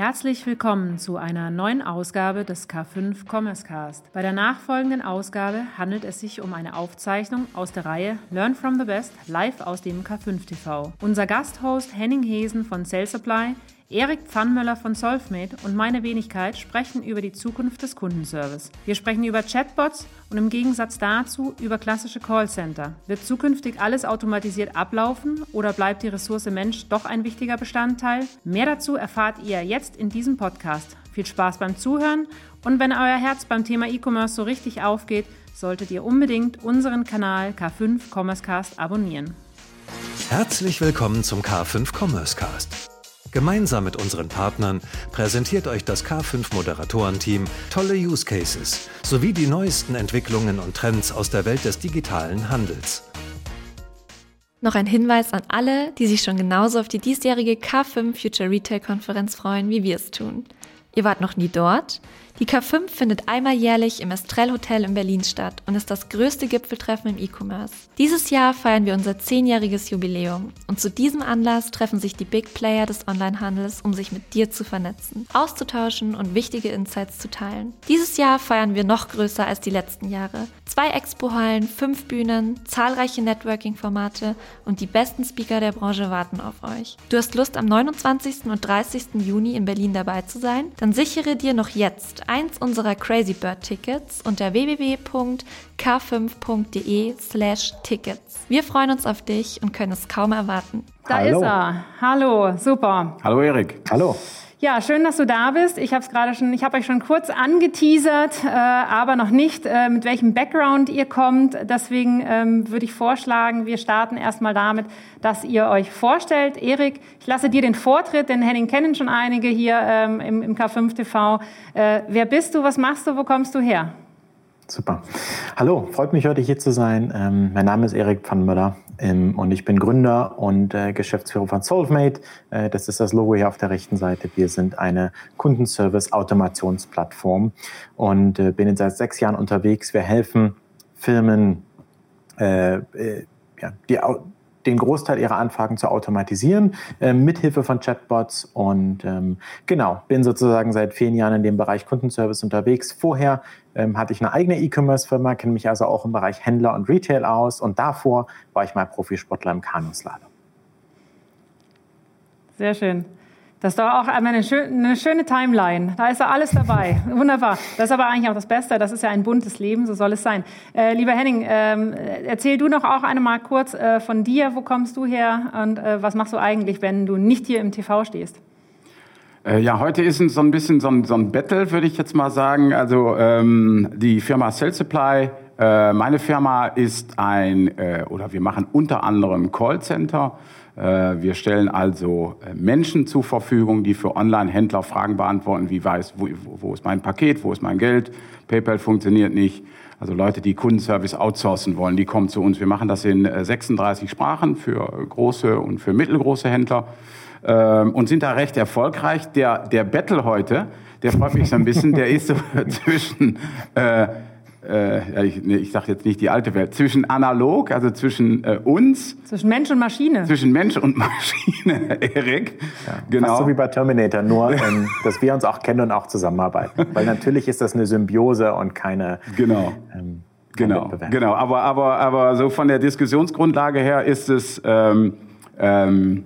Herzlich willkommen zu einer neuen Ausgabe des K5 Commerce Cast. Bei der nachfolgenden Ausgabe handelt es sich um eine Aufzeichnung aus der Reihe Learn from the Best live aus dem K5 TV. Unser Gasthost Henning Hesen von Cell Supply Erik Pfannmöller von Solfmate und meine Wenigkeit sprechen über die Zukunft des Kundenservice. Wir sprechen über Chatbots und im Gegensatz dazu über klassische Callcenter. Wird zukünftig alles automatisiert ablaufen oder bleibt die Ressource Mensch doch ein wichtiger Bestandteil? Mehr dazu erfahrt ihr jetzt in diesem Podcast. Viel Spaß beim Zuhören und wenn euer Herz beim Thema E-Commerce so richtig aufgeht, solltet ihr unbedingt unseren Kanal K5 Commerce Cast abonnieren. Herzlich willkommen zum K5 Commerce Cast. Gemeinsam mit unseren Partnern präsentiert euch das K5 Moderatorenteam tolle Use Cases sowie die neuesten Entwicklungen und Trends aus der Welt des digitalen Handels. Noch ein Hinweis an alle, die sich schon genauso auf die diesjährige K5 Future Retail Konferenz freuen, wie wir es tun. Ihr wart noch nie dort? Die K5 findet einmal jährlich im Estrell Hotel in Berlin statt und ist das größte Gipfeltreffen im E-Commerce. Dieses Jahr feiern wir unser zehnjähriges Jubiläum und zu diesem Anlass treffen sich die Big Player des Onlinehandels, um sich mit dir zu vernetzen, auszutauschen und wichtige Insights zu teilen. Dieses Jahr feiern wir noch größer als die letzten Jahre. Zwei Expo-Hallen, fünf Bühnen, zahlreiche Networking-Formate und die besten Speaker der Branche warten auf euch. Du hast Lust, am 29. und 30. Juni in Berlin dabei zu sein? Dann sichere dir noch jetzt eins unserer Crazy Bird Tickets unter www.k5.de slash Tickets. Wir freuen uns auf dich und können es kaum erwarten. Da Hallo. ist er. Hallo, super. Hallo Erik. Hallo. Ja, schön, dass du da bist. Ich habe es gerade schon, ich habe euch schon kurz angeteasert, äh, aber noch nicht, äh, mit welchem Background ihr kommt. Deswegen ähm, würde ich vorschlagen, wir starten erstmal damit, dass ihr euch vorstellt. Erik, ich lasse dir den Vortritt, denn Henning kennen schon einige hier ähm, im, im K5 TV. Äh, wer bist du? Was machst du? Wo kommst du her? Super. Hallo, freut mich heute hier zu sein. Ähm, mein Name ist Erik Pfannmüller ähm, und ich bin Gründer und äh, Geschäftsführer von Solvemate. Äh, das ist das Logo hier auf der rechten Seite. Wir sind eine Kundenservice-Automationsplattform und äh, bin jetzt seit sechs Jahren unterwegs. Wir helfen Firmen, äh, äh, ja, die den Großteil ihrer Anfragen zu automatisieren, äh, mithilfe von Chatbots. Und ähm, genau, bin sozusagen seit vielen Jahren in dem Bereich Kundenservice unterwegs. Vorher ähm, hatte ich eine eigene E-Commerce-Firma, kenne mich also auch im Bereich Händler und Retail aus. Und davor war ich mal Profisportler im Kanuslalom. Sehr schön. Das ist doch auch eine, schön, eine schöne Timeline. Da ist ja alles dabei. Wunderbar. Das ist aber eigentlich auch das Beste. Das ist ja ein buntes Leben, so soll es sein. Äh, lieber Henning, ähm, erzähl du noch auch einmal kurz äh, von dir. Wo kommst du her und äh, was machst du eigentlich, wenn du nicht hier im TV stehst? Äh, ja, heute ist so ein bisschen so ein, so ein Battle, würde ich jetzt mal sagen. Also ähm, die Firma Cell Supply, äh, meine Firma ist ein, äh, oder wir machen unter anderem Callcenter. Äh, wir stellen also äh, Menschen zur Verfügung, die für Online-Händler Fragen beantworten, wie weiß, wo, wo ist mein Paket, wo ist mein Geld, PayPal funktioniert nicht. Also Leute, die Kundenservice outsourcen wollen, die kommen zu uns. Wir machen das in 36 äh, Sprachen für große und für mittelgroße Händler ähm, und sind da recht erfolgreich. Der, der Battle heute, der freut mich so ein bisschen, der ist so zwischen äh, äh, ich, ich sage jetzt nicht die alte Welt, zwischen analog, also zwischen äh, uns. Zwischen Mensch und Maschine. Zwischen Mensch und Maschine, Erik. Ja, genau. Fast so wie bei Terminator, nur ähm, dass wir uns auch kennen und auch zusammenarbeiten. Weil natürlich ist das eine Symbiose und keine. Genau. Ähm, genau, genau. Aber, aber, aber so von der Diskussionsgrundlage her ist es. Ähm, ähm,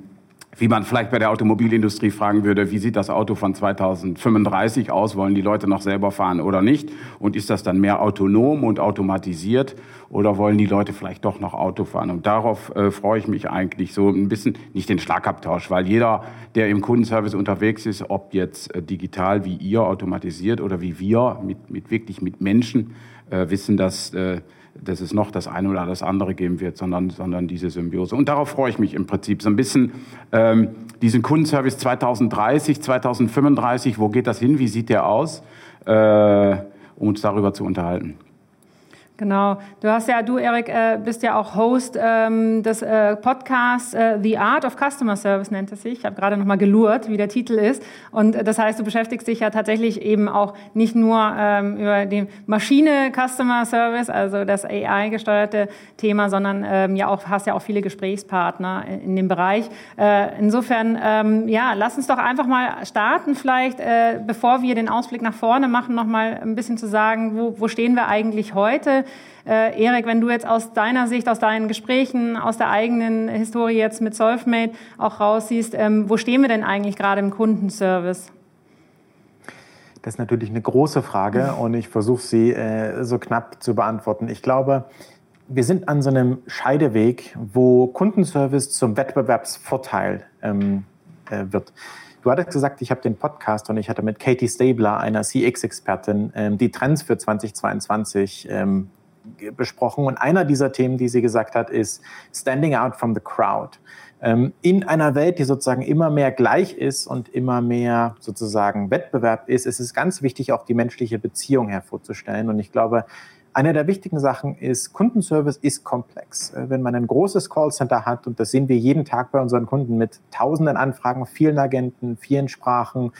wie man vielleicht bei der Automobilindustrie fragen würde, wie sieht das Auto von 2035 aus? Wollen die Leute noch selber fahren oder nicht? Und ist das dann mehr autonom und automatisiert? Oder wollen die Leute vielleicht doch noch Auto fahren? Und darauf äh, freue ich mich eigentlich so ein bisschen, nicht den Schlagabtausch, weil jeder, der im Kundenservice unterwegs ist, ob jetzt äh, digital wie ihr, automatisiert oder wie wir, mit, mit wirklich mit Menschen, äh, wissen, dass äh, dass es noch das eine oder das andere geben wird, sondern, sondern diese Symbiose. Und darauf freue ich mich im Prinzip so ein bisschen. Ähm, diesen Kundenservice 2030, 2035, wo geht das hin? Wie sieht der aus? Äh, um uns darüber zu unterhalten. Genau. Du hast ja, du, Erik, äh, bist ja auch Host ähm, des äh, Podcasts äh, The Art of Customer Service nennt es sich. Ich habe gerade noch mal gelurrt, wie der Titel ist. Und äh, das heißt, du beschäftigst dich ja tatsächlich eben auch nicht nur ähm, über den Maschine Customer Service, also das AI-gesteuerte Thema, sondern ähm, ja auch hast ja auch viele Gesprächspartner in, dem Bereich. Äh, insofern, ähm, ja, lass uns doch einfach mal starten, vielleicht, bevor wir den Ausblick nach vorne machen, noch mal ein bisschen zu sagen, wo, wo stehen wir eigentlich heute? Äh, Erik, wenn du jetzt aus deiner Sicht, aus deinen Gesprächen, aus der eigenen Historie jetzt mit Solvemate auch raussiehst, ähm, wo stehen wir denn eigentlich gerade im Kundenservice? Das ist natürlich eine große Frage und ich versuche sie äh, so knapp zu beantworten. Ich glaube, wir sind an so einem Scheideweg, wo Kundenservice zum Wettbewerbsvorteil ähm, äh, wird. Du hattest gesagt, ich habe den Podcast und ich hatte mit Katie Stabler, einer CX-Expertin, ähm, die Trends für 2022 ähm, besprochen. Und einer dieser Themen, die sie gesagt hat, ist Standing out from the crowd. Ähm, in einer Welt, die sozusagen immer mehr gleich ist und immer mehr sozusagen Wettbewerb ist, ist es ganz wichtig, auch die menschliche Beziehung hervorzustellen. Und ich glaube, eine der wichtigen Sachen ist, Kundenservice ist komplex. Äh, wenn man ein großes Callcenter hat, und das sehen wir jeden Tag bei unseren Kunden mit tausenden Anfragen, vielen Agenten, vielen Sprachen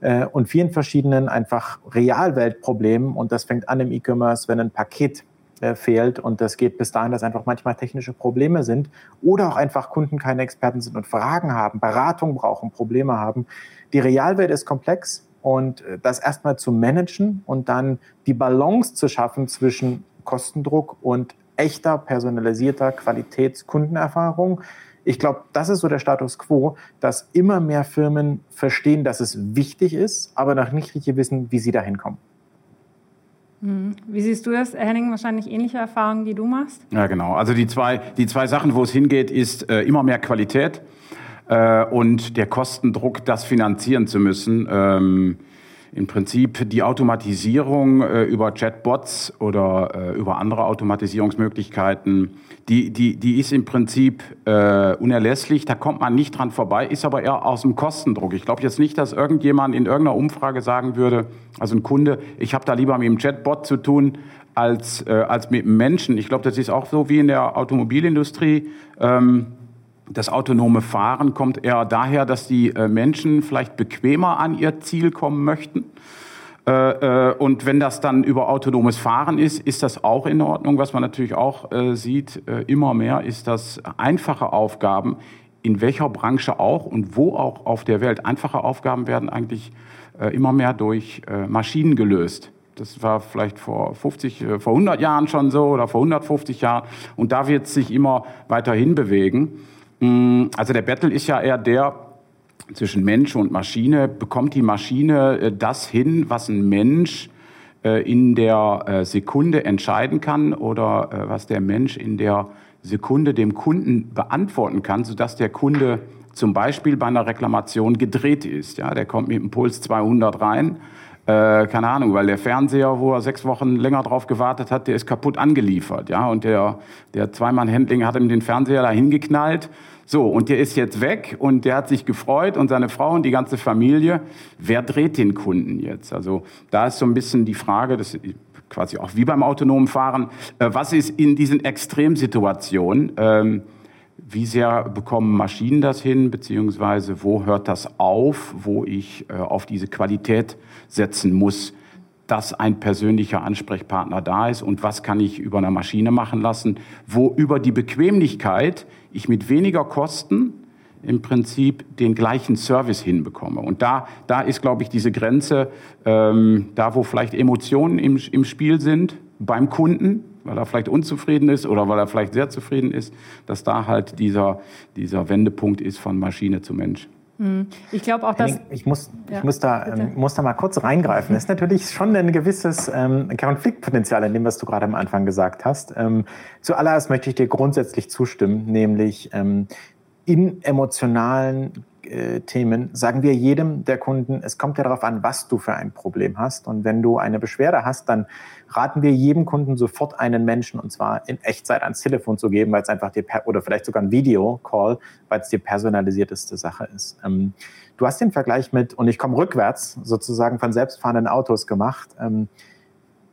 äh, und vielen verschiedenen einfach Realweltproblemen, und das fängt an im E-Commerce, wenn ein Paket äh, fehlt und das geht bis dahin, dass einfach manchmal technische Probleme sind oder auch einfach Kunden keine Experten sind und Fragen haben, Beratung brauchen, Probleme haben. Die Realwelt ist komplex und äh, das erstmal zu managen und dann die Balance zu schaffen zwischen Kostendruck und echter, personalisierter Qualitätskundenerfahrung. Ich glaube, das ist so der Status quo, dass immer mehr Firmen verstehen, dass es wichtig ist, aber noch nicht richtig wissen, wie sie dahin kommen. Hm. Wie siehst du das, Henning? Wahrscheinlich ähnliche Erfahrungen, die du machst? Ja, genau. Also die zwei, die zwei Sachen, wo es hingeht, ist äh, immer mehr Qualität äh, und der Kostendruck, das finanzieren zu müssen. Ähm, im Prinzip die Automatisierung äh, über Chatbots oder äh, über andere Automatisierungsmöglichkeiten, die, die, die ist im Prinzip äh, unerlässlich, da kommt man nicht dran vorbei, ist aber eher aus dem Kostendruck. Ich glaube jetzt nicht, dass irgendjemand in irgendeiner Umfrage sagen würde, also ein Kunde, ich habe da lieber mit dem Chatbot zu tun als, äh, als mit Menschen. Ich glaube, das ist auch so wie in der Automobilindustrie. Ähm, das autonome Fahren kommt eher daher, dass die äh, Menschen vielleicht bequemer an ihr Ziel kommen möchten. Äh, äh, und wenn das dann über autonomes Fahren ist, ist das auch in Ordnung. Was man natürlich auch sieht, immer mehr, ist, dass einfache Aufgaben, in welcher Branche auch und wo auch auf der Welt, einfache Aufgaben werden eigentlich immer mehr durch Maschinen gelöst. Das war vielleicht vor 50, vor 100 Jahren schon so oder vor 150 Jahren. Und da wird es sich immer weiter hinbewegen. Mm, also der Battle ist ja eher der zwischen Mensch und Maschine. Bekommt die Maschine äh, das hin, was ein Mensch äh, in der äh, Sekunde entscheiden kann oder was der Mensch in der Sekunde dem Kunden beantworten kann, sodass der Kunde zum Beispiel bei einer Reklamation gedreht ist. Ja, der kommt mit dem Puls 200 rein äh, keine Ahnung, weil der Fernseher, wo er sechs Wochen länger drauf gewartet hat, der ist kaputt angeliefert, ja, und der, der Zweimann-Händling hat ihm den Fernseher da hingeknallt, so, und der ist jetzt weg und der hat sich gefreut und seine Frau und die ganze Familie. Wer dreht den Kunden jetzt? Also da ist so ein bisschen die Frage, das ist quasi auch wie beim autonomen Fahren, äh, was ist in diesen Extremsituationen, ähm, wie sehr bekommen Maschinen das hin, beziehungsweise wo hört das auf, wo ich äh, auf diese Qualität setzen muss, dass ein persönlicher Ansprechpartner da ist und was kann ich über eine Maschine machen lassen, wo über die Bequemlichkeit ich mit weniger Kosten im Prinzip den gleichen Service hinbekomme. Und da, da ist, glaube ich, diese Grenze, ähm, da wo vielleicht Emotionen im, im Spiel sind beim Kunden, weil er vielleicht unzufrieden ist oder weil er vielleicht sehr zufrieden ist, dass da halt dieser, dieser Wendepunkt ist von Maschine zu Mensch. Hm. Ich glaube auch, dass. Ich muss, ja, ich muss, da, ähm, muss da mal kurz reingreifen. Es ist natürlich schon ein gewisses ähm, Konfliktpotenzial in dem, was du gerade am Anfang gesagt hast. Ähm, zuallererst möchte ich dir grundsätzlich zustimmen, nämlich ähm, in emotionalen Themen sagen wir jedem der Kunden, es kommt ja darauf an, was du für ein Problem hast. Und wenn du eine Beschwerde hast, dann raten wir jedem Kunden sofort einen Menschen und zwar in Echtzeit ans Telefon zu geben, weil es einfach dir oder vielleicht sogar ein Videocall, weil es die personalisierteste Sache ist. Ähm, du hast den Vergleich mit, und ich komme rückwärts sozusagen von selbstfahrenden Autos gemacht. Ähm,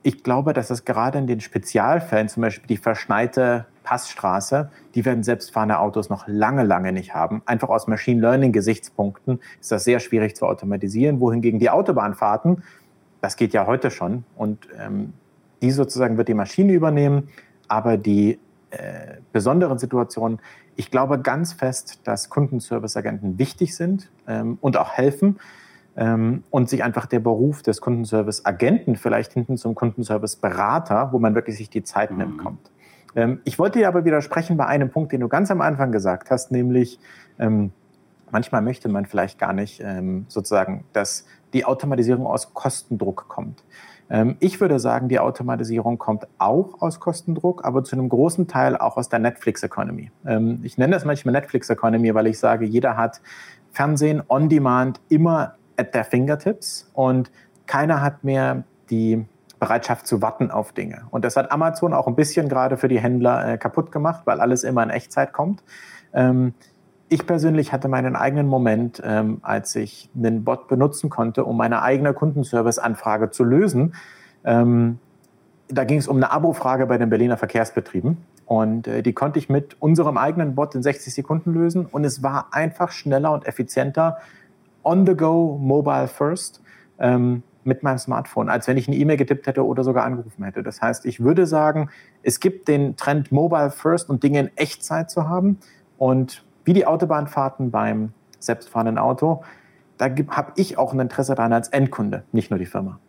ich glaube, dass es gerade in den Spezialfällen, zum Beispiel die verschneite Passstraße, die werden selbstfahrende Autos noch lange, lange nicht haben. Einfach aus Machine Learning-Gesichtspunkten ist das sehr schwierig zu automatisieren, wohingegen die Autobahnfahrten, das geht ja heute schon und ähm, die sozusagen wird die Maschine übernehmen, aber die äh, besonderen Situationen, ich glaube ganz fest, dass Kundenservice-Agenten wichtig sind ähm, und auch helfen ähm, und sich einfach der Beruf des Kundenservice-Agenten vielleicht hinten zum Kundenservice-Berater, wo man wirklich sich die Zeit mhm. nimmt, kommt. Ähm, ich wollte dir aber widersprechen bei einem Punkt, den du ganz am Anfang gesagt hast, nämlich ähm, manchmal möchte man vielleicht gar nicht ähm, sozusagen, dass die Automatisierung aus Kostendruck kommt. Ähm, ich würde sagen, die Automatisierung kommt auch aus Kostendruck, aber zu einem großen Teil auch aus der Netflix Economy. Ähm, ich nenne das manchmal Netflix Economy, weil ich sage, jeder hat Fernsehen on Demand immer at their fingertips und keiner hat mehr die Bereitschaft zu warten auf Dinge. Und das hat Amazon auch ein bisschen gerade für die Händler äh, kaputt gemacht, weil alles immer in Echtzeit kommt. Ähm, ich persönlich hatte meinen eigenen Moment, ähm, als ich einen Bot benutzen konnte, um meine eigene Kundenservice-Anfrage zu lösen. Ähm, da ging es um eine Abo-Frage bei den Berliner Verkehrsbetrieben. Und äh, die konnte ich mit unserem eigenen Bot in 60 Sekunden lösen. Und es war einfach schneller und effizienter, on the go, mobile first, ähm, mit meinem Smartphone, als wenn ich eine E-Mail getippt hätte oder sogar angerufen hätte. Das heißt, ich würde sagen, es gibt den Trend Mobile First und Dinge in Echtzeit zu haben. Und wie die Autobahnfahrten beim selbstfahrenden Auto, da habe ich auch ein Interesse daran als Endkunde, nicht nur die Firma.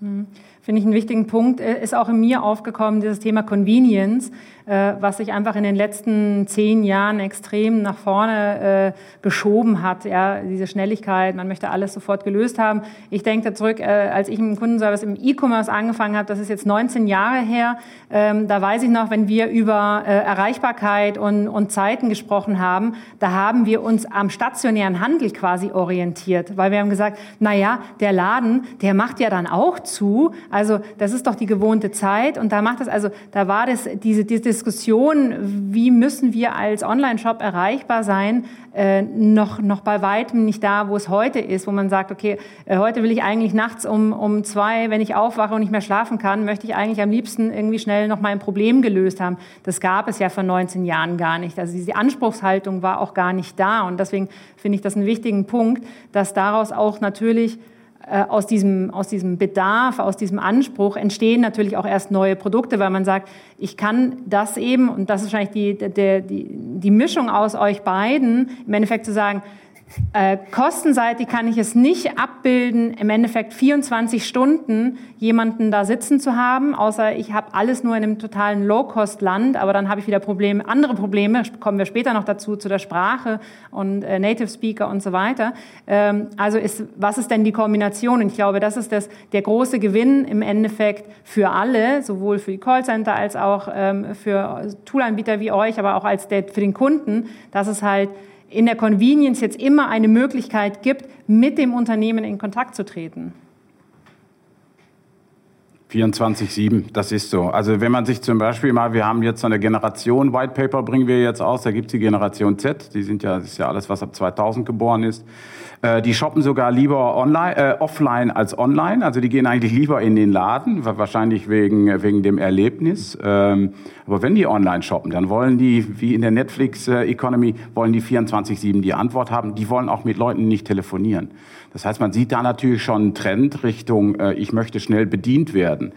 Hm. Finde ich einen wichtigen Punkt. Äh, ist auch in mir aufgekommen, dieses Thema Convenience, äh, was sich einfach in den letzten zehn Jahren extrem nach vorne äh, geschoben hat. Ja, diese Schnelligkeit, man möchte alles sofort gelöst haben. Ich denke zurück, als ich im Kundenservice im E-Commerce angefangen habe, das ist jetzt 19 Jahre her, ähm, da weiß ich noch, wenn wir über Erreichbarkeit und, und Zeiten gesprochen haben, da haben wir uns am stationären Handel quasi orientiert, weil wir haben gesagt, na ja, der Laden, der macht ja dann auch zu, also das ist doch die gewohnte Zeit und da macht es also da war das diese, diese Diskussion, wie müssen wir als Online-Shop erreichbar sein, äh, noch noch bei weitem nicht da, wo es heute ist, wo man sagt, okay, äh, heute will ich eigentlich nachts um um zwei, wenn ich aufwache und nicht mehr schlafen kann, möchte ich eigentlich am liebsten irgendwie schnell noch mein Problem gelöst haben. Das gab es ja vor 19 Jahren gar nicht. Also diese Anspruchshaltung war auch gar nicht da und deswegen finde ich das einen wichtigen Punkt, dass daraus auch natürlich aus diesem, aus diesem Bedarf, aus diesem Anspruch entstehen natürlich auch erst neue Produkte, weil man sagt, ich kann das eben, und das ist wahrscheinlich die, die, die, die Mischung aus euch beiden, im Endeffekt zu sagen, äh, kostenseitig kann ich es nicht abbilden, im Endeffekt 24 Stunden jemanden da sitzen zu haben, außer ich habe alles nur in einem totalen Low-Cost-Land, aber dann habe ich wieder Probleme, andere Probleme, kommen wir später noch dazu, zu der Sprache und äh, Native Speaker und so weiter. Ähm, also ist, was ist denn die Kombination? Und ich glaube, das ist das, der große Gewinn im Endeffekt für alle, sowohl für die Callcenter als auch ähm, für Toolanbieter wie euch, aber auch als der, für den Kunden, dass es halt in der Convenience jetzt immer eine Möglichkeit gibt, mit dem Unternehmen in Kontakt zu treten. 24-7, das ist so. Also wenn man sich zum Beispiel mal, wir haben jetzt so eine Generation White Paper, bringen wir jetzt aus, da gibt es die Generation Z, die sind ja, das ist ja alles, was ab 2000 geboren ist. Äh, die shoppen sogar lieber online, äh, offline als online. Also die gehen eigentlich lieber in den Laden, wahrscheinlich wegen, wegen dem Erlebnis. Ähm, aber wenn die online shoppen, dann wollen die, wie in der Netflix-Economy, wollen die 24-7 die Antwort haben. Die wollen auch mit Leuten nicht telefonieren. Das heißt, man sieht da natürlich schon einen Trend Richtung, äh, ich möchte schnell bedient werden.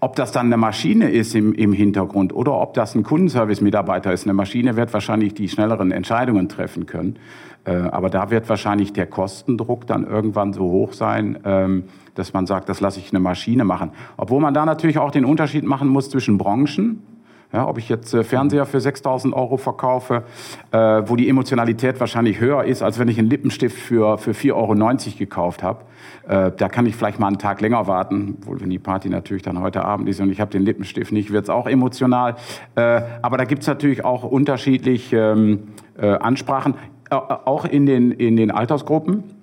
Ob das dann eine Maschine ist im, im Hintergrund oder ob das ein Kundenservice-Mitarbeiter ist, eine Maschine wird wahrscheinlich die schnelleren Entscheidungen treffen können. Äh, aber da wird wahrscheinlich der Kostendruck dann irgendwann so hoch sein, ähm, dass man sagt, das lasse ich eine Maschine machen. Obwohl man da natürlich auch den Unterschied machen muss zwischen Branchen. Ja, ob ich jetzt äh, Fernseher für 6000 Euro verkaufe, äh, wo die Emotionalität wahrscheinlich höher ist, als wenn ich einen Lippenstift für, für 4,90 Euro gekauft habe. Äh, da kann ich vielleicht mal einen Tag länger warten, obwohl wenn die Party natürlich dann heute Abend ist und ich habe den Lippenstift nicht, wird es auch emotional. Äh, aber da gibt es natürlich auch unterschiedlich ähm, äh, Ansprachen, auch in den, in den Altersgruppen.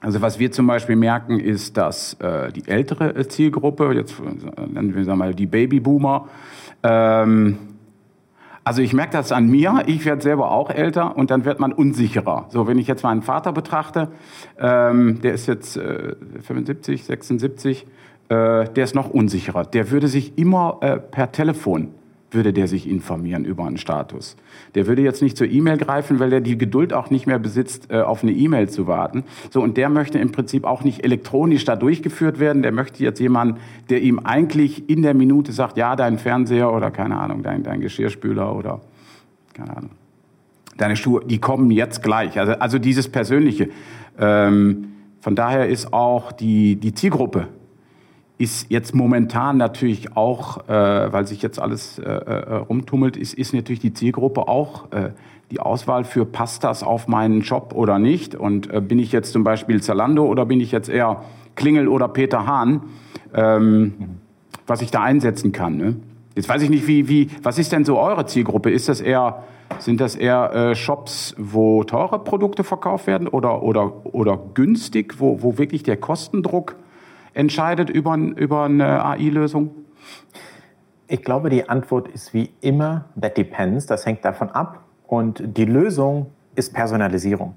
Also was wir zum Beispiel merken, ist, dass äh, die ältere Zielgruppe, jetzt nennen wir mal die Babyboomer, ähm, also ich merke das an mir, ich werde selber auch älter und dann wird man unsicherer. So, wenn ich jetzt meinen Vater betrachte, ähm, der ist jetzt äh, 75, 76, äh, der ist noch unsicherer. Der würde sich immer äh, per Telefon würde der sich informieren über einen Status. Der würde jetzt nicht zur E-Mail greifen, weil er die Geduld auch nicht mehr besitzt, äh, auf eine E-Mail zu warten. So, und der möchte im Prinzip auch nicht elektronisch da durchgeführt werden. Der möchte jetzt jemanden, der ihm eigentlich in der Minute sagt, ja, dein Fernseher oder keine Ahnung, dein, dein Geschirrspüler oder keine Ahnung, deine Schuhe, die kommen jetzt gleich. Also, also dieses Persönliche. Ähm, von daher ist auch die, die Zielgruppe ist jetzt momentan natürlich auch, äh, weil sich jetzt alles äh, äh, rumtummelt, ist, ist natürlich die Zielgruppe auch äh, die Auswahl für passt das auf meinen Job oder nicht und äh, bin ich jetzt zum Beispiel Zalando oder bin ich jetzt eher Klingel oder Peter Hahn, ähm, was ich da einsetzen kann. Ne? Jetzt weiß ich nicht, wie, wie, was ist denn so eure Zielgruppe? Ist das eher, sind das eher äh, Shops, wo teure Produkte verkauft werden oder, oder, oder günstig, wo, wo wirklich der Kostendruck entscheidet über, über eine AI-Lösung? Ich glaube, die Antwort ist wie immer, that depends. Das hängt davon ab. Und die Lösung ist Personalisierung.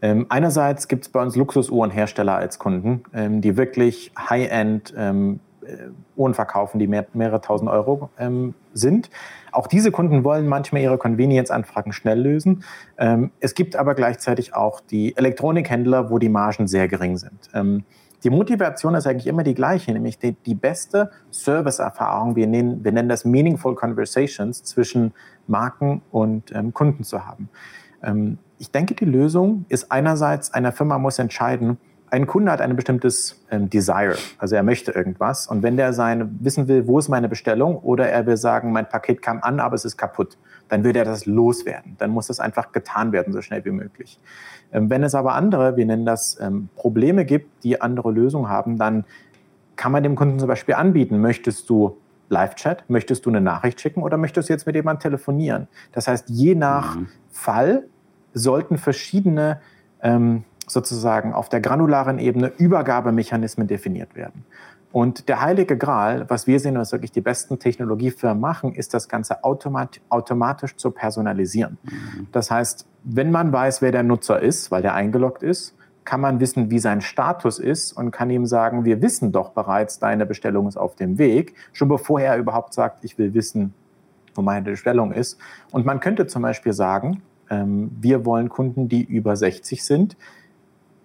Ähm, einerseits gibt es bei uns Luxusuhrenhersteller als Kunden, ähm, die wirklich High-End ähm, äh, Uhren verkaufen, die mehr, mehrere tausend Euro ähm, sind. Auch diese Kunden wollen manchmal ihre Convenience-Anfragen schnell lösen. Ähm, es gibt aber gleichzeitig auch die Elektronikhändler, wo die Margen sehr gering sind. Ähm, die Motivation ist eigentlich immer die gleiche, nämlich die, die beste Service-Erfahrung, wir nennen, wir nennen das Meaningful Conversations zwischen Marken und ähm, Kunden zu haben. Ähm, ich denke, die Lösung ist einerseits, eine Firma muss entscheiden, ein Kunde hat ein bestimmtes ähm, Desire, also er möchte irgendwas. Und wenn der seine, wissen will, wo ist meine Bestellung, oder er will sagen, mein Paket kam an, aber es ist kaputt, dann will er das loswerden. Dann muss das einfach getan werden, so schnell wie möglich. Ähm, wenn es aber andere, wir nennen das ähm, Probleme gibt, die andere Lösungen haben, dann kann man dem Kunden zum Beispiel anbieten, möchtest du Live-Chat, möchtest du eine Nachricht schicken oder möchtest du jetzt mit jemandem telefonieren? Das heißt, je nach mhm. Fall sollten verschiedene ähm, sozusagen auf der granularen Ebene Übergabemechanismen definiert werden. Und der heilige Gral, was wir sehen, was wirklich die besten Technologiefirmen machen, ist das Ganze automat automatisch zu personalisieren. Mhm. Das heißt, wenn man weiß, wer der Nutzer ist, weil der eingeloggt ist, kann man wissen, wie sein Status ist und kann ihm sagen, wir wissen doch bereits, deine Bestellung ist auf dem Weg, schon bevor er überhaupt sagt, ich will wissen, wo meine Bestellung ist. Und man könnte zum Beispiel sagen, ähm, wir wollen Kunden, die über 60 sind,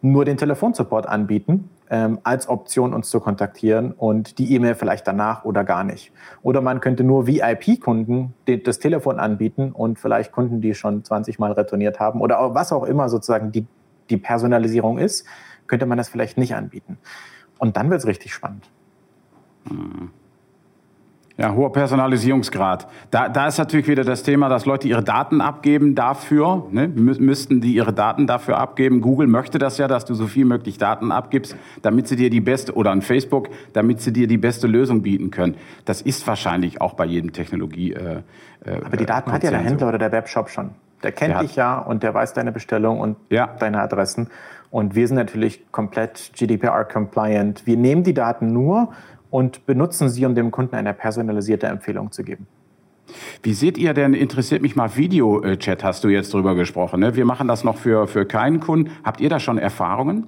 nur den Telefonsupport anbieten ähm, als Option uns zu kontaktieren und die E-Mail vielleicht danach oder gar nicht. Oder man könnte nur VIP-Kunden das Telefon anbieten und vielleicht Kunden, die schon 20 Mal retourniert haben oder auch, was auch immer sozusagen die, die Personalisierung ist, könnte man das vielleicht nicht anbieten. Und dann wird es richtig spannend. Mhm. Ja, hoher Personalisierungsgrad. Da, da ist natürlich wieder das Thema, dass Leute ihre Daten abgeben dafür. Ne? Mü müssten die ihre Daten dafür abgeben. Google möchte das ja, dass du so viel möglich Daten abgibst, damit sie dir die beste, oder an Facebook, damit sie dir die beste Lösung bieten können. Das ist wahrscheinlich auch bei jedem Technologie. Äh, äh, Aber die Daten hat ja der Händler oder der Webshop schon. Der kennt der dich ja und der weiß deine Bestellung und ja. deine Adressen. Und wir sind natürlich komplett GDPR-compliant. Wir nehmen die Daten nur und benutzen sie, um dem Kunden eine personalisierte Empfehlung zu geben. Wie seht ihr denn, interessiert mich mal Videochat, hast du jetzt drüber gesprochen. Ne? Wir machen das noch für, für keinen Kunden. Habt ihr da schon Erfahrungen?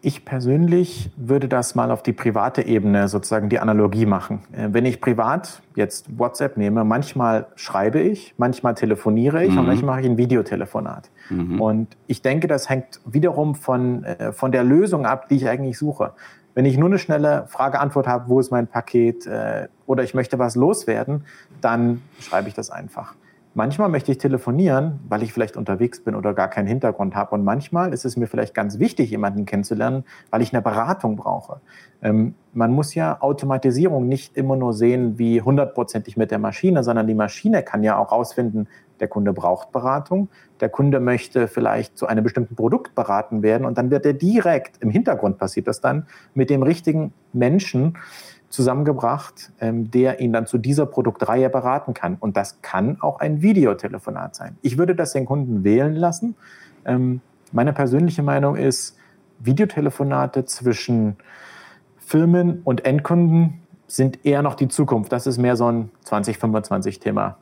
Ich persönlich würde das mal auf die private Ebene sozusagen die Analogie machen. Äh, wenn ich privat jetzt WhatsApp nehme, manchmal schreibe ich, manchmal telefoniere ich mhm. und manchmal mache ich ein Videotelefonat. Mhm. Und ich denke, das hängt wiederum von, äh, von der Lösung ab, die ich eigentlich suche. Wenn ich nur eine schnelle Frage-Antwort habe, wo ist mein Paket äh, oder ich möchte was loswerden, dann schreibe ich das einfach. Manchmal möchte ich telefonieren, weil ich vielleicht unterwegs bin oder gar keinen Hintergrund habe. Und manchmal ist es mir vielleicht ganz wichtig, jemanden kennenzulernen, weil ich eine Beratung brauche. Ähm, man muss ja Automatisierung nicht immer nur sehen wie hundertprozentig mit der Maschine, sondern die Maschine kann ja auch rausfinden, der Kunde braucht Beratung, der Kunde möchte vielleicht zu einem bestimmten Produkt beraten werden und dann wird er direkt, im Hintergrund passiert das dann, mit dem richtigen Menschen zusammengebracht, ähm, der ihn dann zu dieser Produktreihe beraten kann. Und das kann auch ein Videotelefonat sein. Ich würde das den Kunden wählen lassen. Ähm, meine persönliche Meinung ist, Videotelefonate zwischen Firmen und Endkunden sind eher noch die Zukunft. Das ist mehr so ein 2025-Thema.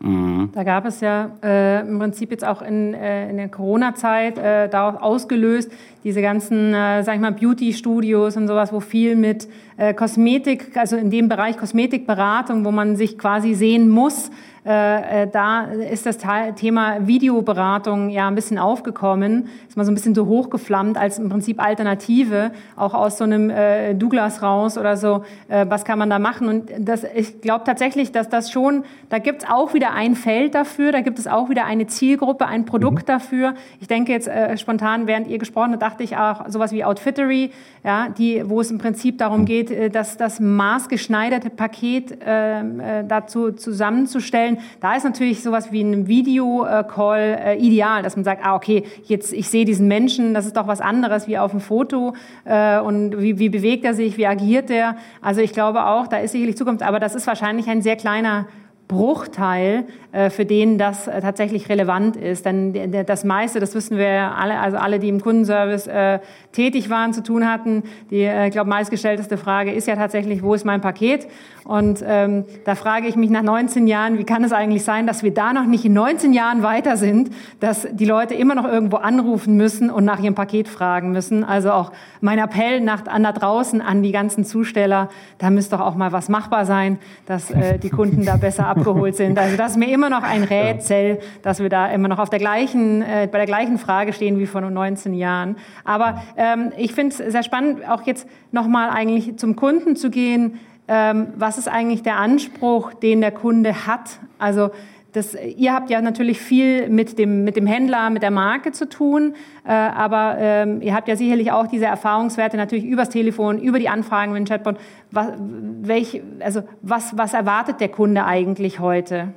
Mhm. Da gab es ja äh, im Prinzip jetzt auch in, äh, in der Corona-Zeit äh, darauf ausgelöst, diese ganzen, äh, sag ich mal, Beauty-Studios und sowas, wo viel mit äh, Kosmetik, also in dem Bereich Kosmetikberatung, wo man sich quasi sehen muss, äh, äh, da ist das Thema Videoberatung ja ein bisschen aufgekommen, ist mal so ein bisschen so hochgeflammt als im Prinzip Alternative, auch aus so einem äh, Douglas raus oder so, äh, was kann man da machen? Und das, ich glaube tatsächlich, dass das schon, da gibt es auch wieder ein Feld dafür, da gibt es auch wieder eine Zielgruppe, ein Produkt mhm. dafür. Ich denke jetzt äh, spontan, während ihr gesprochen habt, dachte ich auch sowas wie Outfittery, ja, die, wo es im Prinzip darum geht, äh, dass das maßgeschneiderte Paket ähm, äh, dazu zusammenzustellen, da ist natürlich sowas wie ein Video-Call äh, ideal, dass man sagt, ah, okay, jetzt ich sehe diesen Menschen, das ist doch was anderes wie auf dem Foto äh, und wie, wie bewegt er sich, wie agiert er. Also ich glaube auch, da ist sicherlich Zukunft, aber das ist wahrscheinlich ein sehr kleiner Bruchteil, äh, für den das äh, tatsächlich relevant ist. Denn das meiste, das wissen wir alle, also alle, die im Kundenservice äh, tätig waren, zu tun hatten, die, ich glaube, meistgestellteste Frage ist ja tatsächlich, wo ist mein Paket? Und ähm, da frage ich mich nach 19 Jahren, wie kann es eigentlich sein, dass wir da noch nicht in 19 Jahren weiter sind, dass die Leute immer noch irgendwo anrufen müssen und nach ihrem Paket fragen müssen. Also auch mein Appell nach, an da draußen an die ganzen Zusteller, da müsste doch auch mal was machbar sein, dass äh, die Kunden da besser abgeholt sind. Also das ist mir immer noch ein Rätsel, dass wir da immer noch auf der gleichen, äh, bei der gleichen Frage stehen wie vor 19 Jahren. Aber ähm, ich finde es sehr spannend, auch jetzt nochmal eigentlich zum Kunden zu gehen. Ähm, was ist eigentlich der Anspruch, den der Kunde hat? Also das, ihr habt ja natürlich viel mit dem, mit dem Händler, mit der Marke zu tun, äh, aber ähm, ihr habt ja sicherlich auch diese Erfahrungswerte natürlich übers Telefon, über die Anfragen mit dem Chatbot. Was, welch, also was, was erwartet der Kunde eigentlich heute?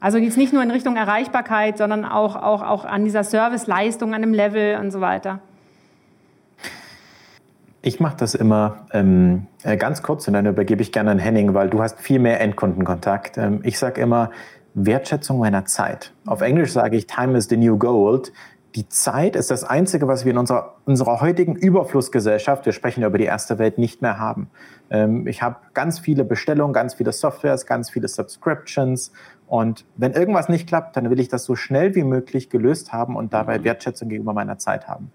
Also jetzt nicht nur in Richtung Erreichbarkeit, sondern auch, auch, auch an dieser Serviceleistung, an dem Level und so weiter. Ich mache das immer ähm, äh, ganz kurz und dann übergebe ich gerne an Henning, weil du hast viel mehr Endkundenkontakt. Ähm, ich sage immer Wertschätzung meiner Zeit. Auf Englisch sage ich Time is the new gold. Die Zeit ist das Einzige, was wir in unserer, unserer heutigen Überflussgesellschaft, wir sprechen über die erste Welt, nicht mehr haben. Ähm, ich habe ganz viele Bestellungen, ganz viele Softwares, ganz viele Subscriptions. Und wenn irgendwas nicht klappt, dann will ich das so schnell wie möglich gelöst haben und dabei Wertschätzung gegenüber meiner Zeit haben.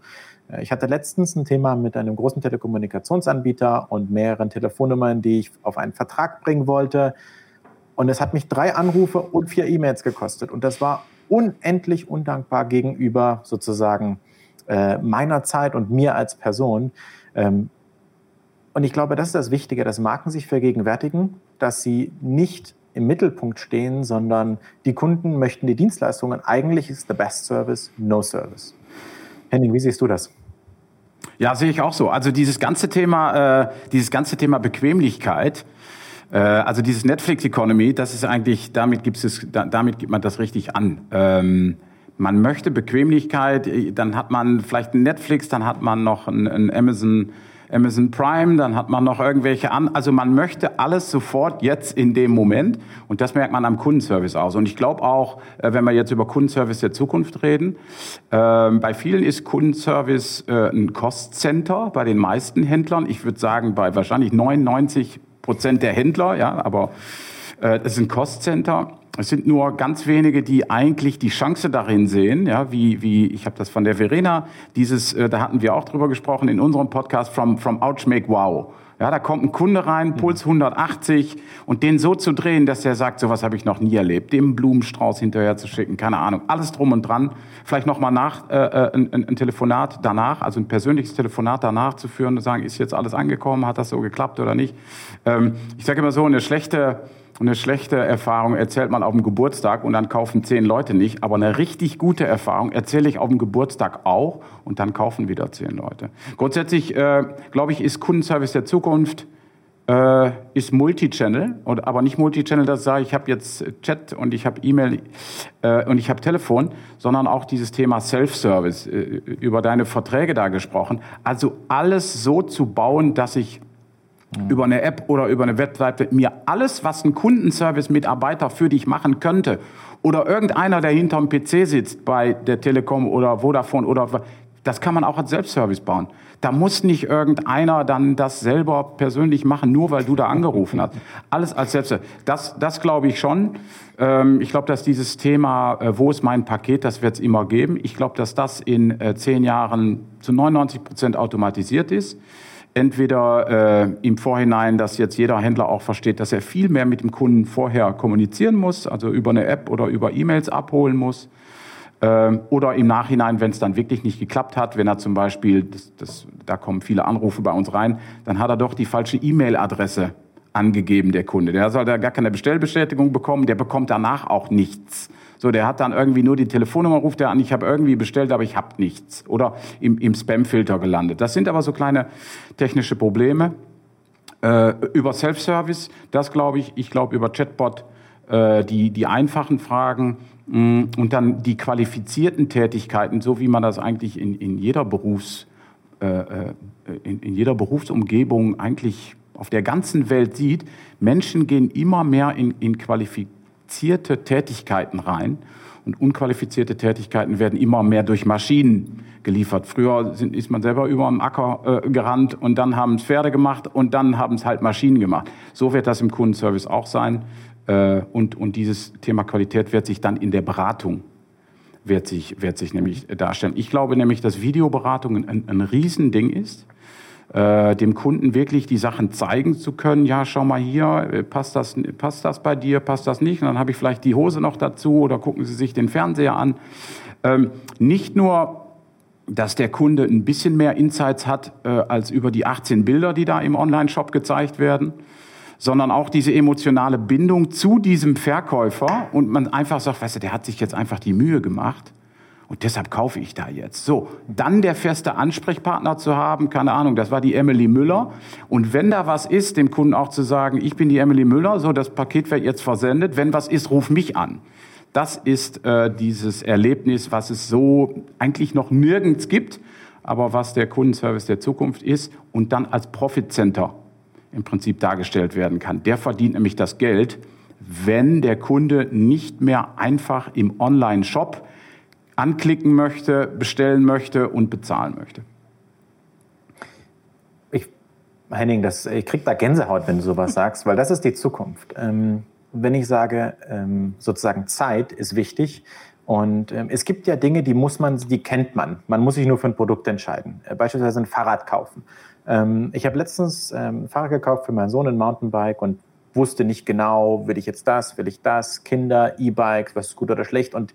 Äh, ich hatte letztens ein Thema mit einem großen Telekommunikationsanbieter und mehreren Telefonnummern, die ich auf einen Vertrag bringen wollte. Und es hat mich drei Anrufe und vier E-Mails gekostet. Und das war unendlich undankbar gegenüber sozusagen äh, meiner Zeit und mir als Person. Ähm, und ich glaube, das ist das Wichtige, dass Marken sich vergegenwärtigen, dass sie nicht im Mittelpunkt stehen, sondern die Kunden möchten die Dienstleistungen. Eigentlich ist the best service no service. Henning, wie siehst du das? Ja, sehe ich auch so. Also dieses ganze Thema, äh, dieses ganze Thema Bequemlichkeit, äh, also dieses Netflix Economy, das ist eigentlich, damit gibt es, damit gibt man das richtig an. Ähm, man möchte Bequemlichkeit, dann hat man vielleicht ein Netflix, dann hat man noch ein, ein Amazon Amazon Prime, dann hat man noch irgendwelche an. Also man möchte alles sofort jetzt in dem Moment und das merkt man am Kundenservice aus. Und ich glaube auch, äh, wenn wir jetzt über Kundenservice der Zukunft reden, ähm, bei vielen ist Kundenservice äh, ein Cost-Center, bei den meisten Händlern. Ich würde sagen, bei wahrscheinlich 99 Prozent der Händler, ja, aber äh, es ein Cost-Center. Es sind nur ganz wenige, die eigentlich die Chance darin sehen, ja, wie, wie ich habe das von der Verena, dieses, äh, da hatten wir auch drüber gesprochen in unserem Podcast From, from Ouch Make Wow. Ja, da kommt ein Kunde rein, mhm. Puls 180 und den so zu drehen, dass der sagt, sowas habe ich noch nie erlebt, dem Blumenstrauß hinterher zu schicken, keine Ahnung, alles drum und dran. Vielleicht nochmal nach äh, äh, ein, ein, Telefonat danach, also ein persönliches Telefonat danach zu führen und sagen, ist jetzt alles angekommen, hat das so geklappt oder nicht. Ähm, ich sage immer so, eine schlechte und eine schlechte Erfahrung erzählt man auf dem Geburtstag und dann kaufen zehn Leute nicht. Aber eine richtig gute Erfahrung erzähle ich auf dem Geburtstag auch und dann kaufen wieder zehn Leute. Grundsätzlich, äh, glaube ich, ist Kundenservice der Zukunft äh, ist Multichannel, aber nicht Multichannel, dass ich sage, ich habe jetzt Chat und ich habe E-Mail äh, und ich habe Telefon, sondern auch dieses Thema Self-Service, äh, über deine Verträge da gesprochen. Also alles so zu bauen, dass ich. Über eine App oder über eine Webseite mir alles, was ein Kundenservice-Mitarbeiter für dich machen könnte, Oder irgendeiner, der hinterm PC sitzt bei der Telekom oder Vodafone oder das kann man auch als Selbstservice bauen. Da muss nicht irgendeiner dann das selber persönlich machen, nur weil du da angerufen hast. Alles als Selbstservice. Das, das glaube ich schon. Ähm, ich glaube, dass dieses Thema, äh, wo ist mein Paket, das wird es immer geben. Ich glaube, dass das in äh, zehn Jahren zu 99 Prozent automatisiert ist entweder äh, im Vorhinein, dass jetzt jeder Händler auch versteht, dass er viel mehr mit dem Kunden vorher kommunizieren muss, also über eine App oder über E-Mails abholen muss. Äh, oder im Nachhinein, wenn es dann wirklich nicht geklappt hat, wenn er zum Beispiel, das, das, da kommen viele Anrufe bei uns rein, dann hat er doch die falsche E-Mail-Adresse angegeben, der Kunde. Der soll da gar keine Bestellbestätigung bekommen, der bekommt danach auch nichts. So, der hat dann irgendwie nur die Telefonnummer, ruft er an, ich habe irgendwie bestellt, aber ich habe nichts. Oder im, im Spam-Filter gelandet. Das sind aber so kleine technische Probleme. Äh, über Self-Service, das glaube ich, ich glaube über Chatbot, äh, die, die einfachen Fragen mh, mm, und dann die qualifizierten Tätigkeiten, so wie man das eigentlich in, in jeder Berufs, äh, äh in, in jeder Berufsumgebung eigentlich auf der ganzen Welt sieht, Menschen gehen immer mehr in, in qualifizierte Tätigkeiten rein. Und unqualifizierte Tätigkeiten werden immer mehr durch Maschinen geliefert. Früher sind, ist man selber über den Acker äh, gerannt und dann haben es Pferde gemacht und dann haben es halt Maschinen gemacht. So wird das im Kundenservice auch sein. Äh, und, und dieses Thema Qualität wird sich dann in der Beratung wird sich, wird sich nämlich darstellen. Ich glaube nämlich, dass Videoberatung ein, ein Riesending ist äh, dem Kunden wirklich die Sachen zeigen zu können. Ja, schau mal hier, äh, passt das, passt das bei dir, passt das nicht? Und dann habe ich vielleicht die Hose noch dazu oder gucken Sie sich den Fernseher an. Ähm, nicht nur, dass der Kunde ein bisschen mehr Insights hat äh, als über die 18 Bilder, die da im Online-Shop gezeigt werden, sondern auch diese emotionale Bindung zu diesem Verkäufer und man einfach sagt, weißt du, der hat sich jetzt einfach die Mühe gemacht und deshalb kaufe ich da jetzt. So, dann der feste Ansprechpartner zu haben, keine Ahnung, das war die Emily Müller. Und wenn da was ist, dem Kunden auch zu sagen, ich bin die Emily Müller, so das Paket wird jetzt versendet. Wenn was ist, ruf mich an. Das ist äh, dieses Erlebnis, was es so eigentlich noch nirgends gibt, aber was der Kundenservice der Zukunft ist und dann als Profit Center im Prinzip dargestellt werden kann. Der verdient nämlich das Geld, wenn der Kunde nicht mehr einfach im Online-Shop anklicken möchte, bestellen möchte und bezahlen möchte. Ich, Henning, das, ich kriege da Gänsehaut, wenn du sowas sagst, weil das ist die Zukunft. Ähm, wenn ich sage, ähm, sozusagen Zeit ist wichtig, und ähm, es gibt ja Dinge, die muss man, die kennt man. Man muss sich nur für ein Produkt entscheiden. Äh, beispielsweise ein Fahrrad kaufen. Ähm, ich habe letztens ähm, ein Fahrrad gekauft für meinen Sohn, ein Mountainbike und wusste nicht genau, will ich jetzt das, will ich das, Kinder, E-Bikes, was ist gut oder schlecht. Und